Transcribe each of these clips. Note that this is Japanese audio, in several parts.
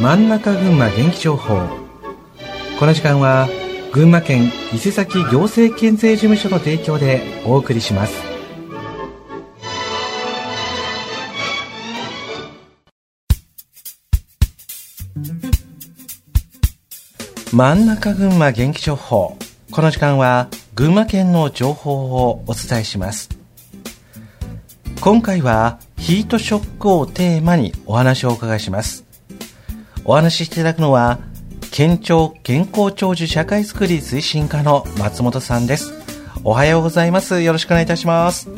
真ん中群馬元気情報。この時間は群馬県伊勢崎行政県税事務所の提供でお送りします。真ん中群馬元気情報。この時間は群馬県の情報をお伝えします。今回はヒートショックをテーマにお話をお伺いします。お話ししていただくのは県庁健康長寿社会づくり推進課の松本さんです。おはようございます。よろしくお願いいたします。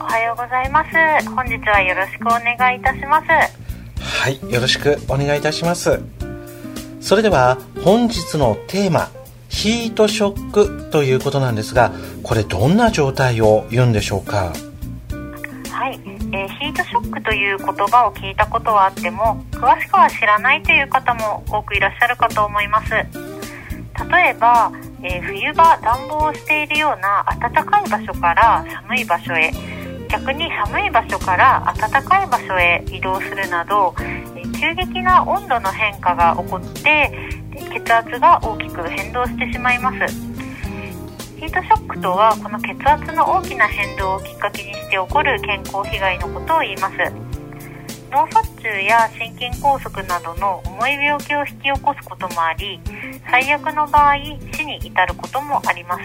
おはようございます。本日はよろしくお願いいたします。はいよろしくお願いいたします。それでは本日のテーマヒートショックということなんですがこれどんな状態を言うんでしょうか？はい、えー、ヒートショックという言葉を聞いたことはあっても詳しくは知らないという方も多くいらっしゃるかと思います。例えば、えー、冬場暖房をしているような暖かい場所から寒い場所へ逆に寒い場所から暖かい場所へ移動するなど、え、急激な温度の変化が起こって血圧が大きく変動してしまいます。ヒートショックとはこの血圧の大きな変動をきっかけにして起こる健康被害のことを言います。脳卒中や心筋梗塞などの重い病気を引き起こすこともあり最悪の場合死に至ることもあります。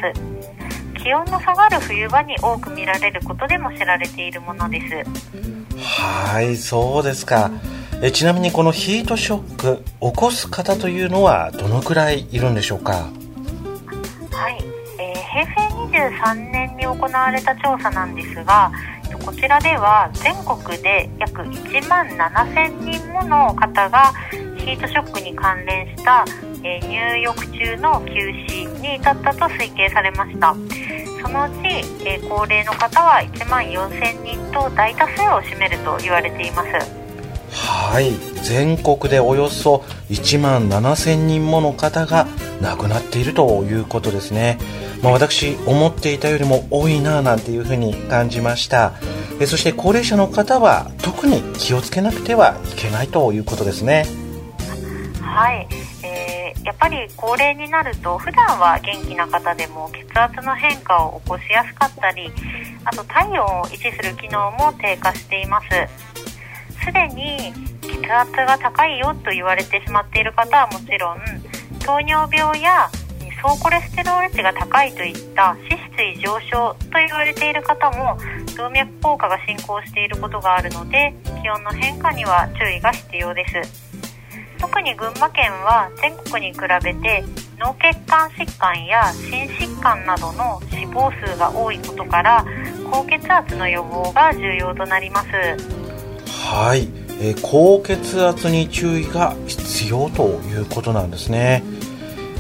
気温の下がる冬場に多く見られることでも知られているものです。はいそうですか。えちなみにこのヒートショック起こす方というのはどのくらいいるんでしょうか？平成23年に行われた調査なんですがこちらでは全国で約1万7000人もの方がヒートショックに関連した、入浴中の休止に至ったと推計されました。そのうち、高齢の方は1万4000人と大多数を占めると言われています。はい。全国でおよそ1万7000人もの方が亡くなっているということですね。まあ、私思っていたよりも多いななんていうふうに感じました。えそして高齢者の方は特に気をつけなくてはいけないということですね。はい、えー、やっぱり高齢になると普段は元気な方でも血圧の変化を起こしやすかったりあと体温を維持する機能も低下しています。すでに血圧が高いよと言われてしまっている方はもちろん糖尿病や総コレステロール値が高いといった脂質異常症と言われている方も動脈硬化が進行していることがあるので気温の変化には注意が必要です。特に群馬県は全国に比べて脳血管疾患や心疾患などの死亡数が多いことから高血圧の予防が重要となります。はい、えー、高血圧に注意が必要ということなんですね。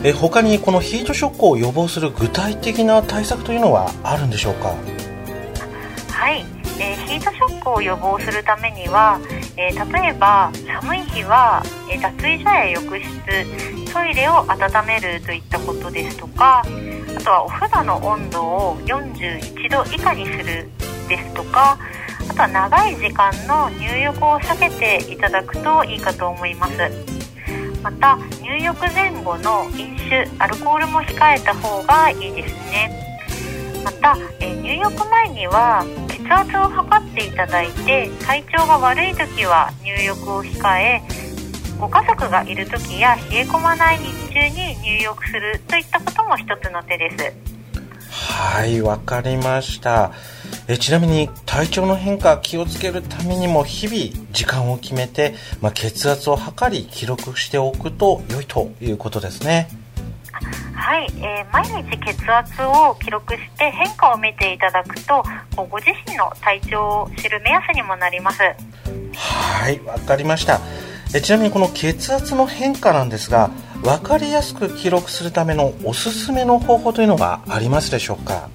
え他にこのヒートショックを予防する具体的な対策というのはあるんでしょうか？はい、えー、ヒートショックを予防するためには、え、例えば寒い日は、え、脱衣所や浴室トイレを温めるといったことですとかあとはお風呂の温度を41度以下にするですとかとは長い時間の入浴を避けていただくといいかと思います。また入浴前後の飲酒アルコールも控えた方がいいですね。また、え入浴前には血圧を測っていただいて体調が悪い時は入浴を控えご家族がいる時や冷え込まない日中に入浴するといったことも一つの手です。はいわかりました。えちなみに体調の変化気をつけるためにも日々時間を決めて、まあ、血圧を測り記録しておくと良いということですね。はい、えー、毎日血圧を記録して変化を見ていただくとご自身の体調を知る目安にもなります。はいわかりました。えちなみにこの血圧の変化なんですが分かりやすく記録するためのおすすめの方法というのがありますでしょうか？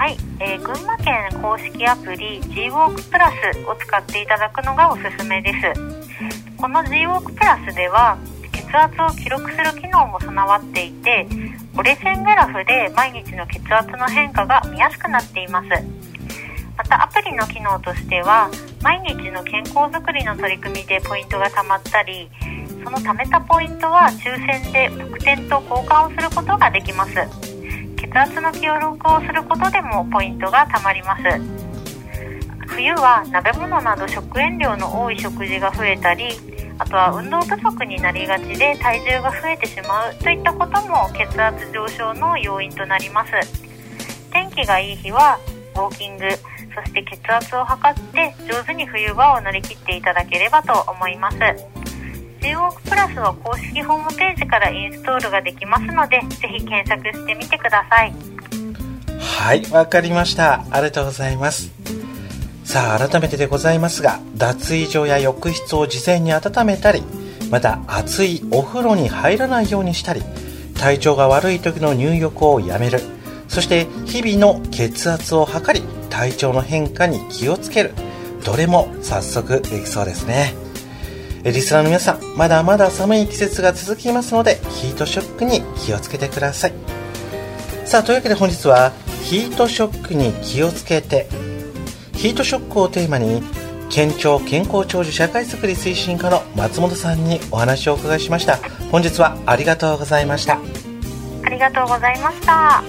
はい、えー、群馬県公式アプリ GWalk プラスを使っていただくのがおすすめです。この GWalk プラスでは血圧を記録する機能も備わっていて折れ線グラフで毎日の血圧の変化が見やすくなっています。またアプリの機能としては毎日の健康づくりの取り組みでポイントが貯まったりその貯めたポイントは抽選で特典と交換をすることができます。圧の記録をすることでもポイントが貯まります。冬は鍋物など食塩量の多い食事が増えたりあとは運動不足になりがちで体重が増えてしまうといったことも血圧上昇の要因となります。天気がいい日はウォーキングそして血圧を測って上手に冬場を乗り切っていただければと思います。中国プラスは公式ホームページからインストールができますのでぜひ検索してみてください。はいわかりました。ありがとうございます。さあ改めてでございますが脱衣所や浴室を事前に温めたりまた熱いお風呂に入らないようにしたり体調が悪い時の入浴をやめる。そして日々の血圧を測り体調の変化に気をつける。どれも早速できそうですね。リスナーの皆さんまだまだ寒い季節が続きますのでヒートショックに気をつけてください。さあというわけで本日はヒートショックに気をつけて。ヒートショックをテーマに県庁健康長寿社会づくり推進課の松本さんにお話をお伺いしました。本日はありがとうございました。ありがとうございました。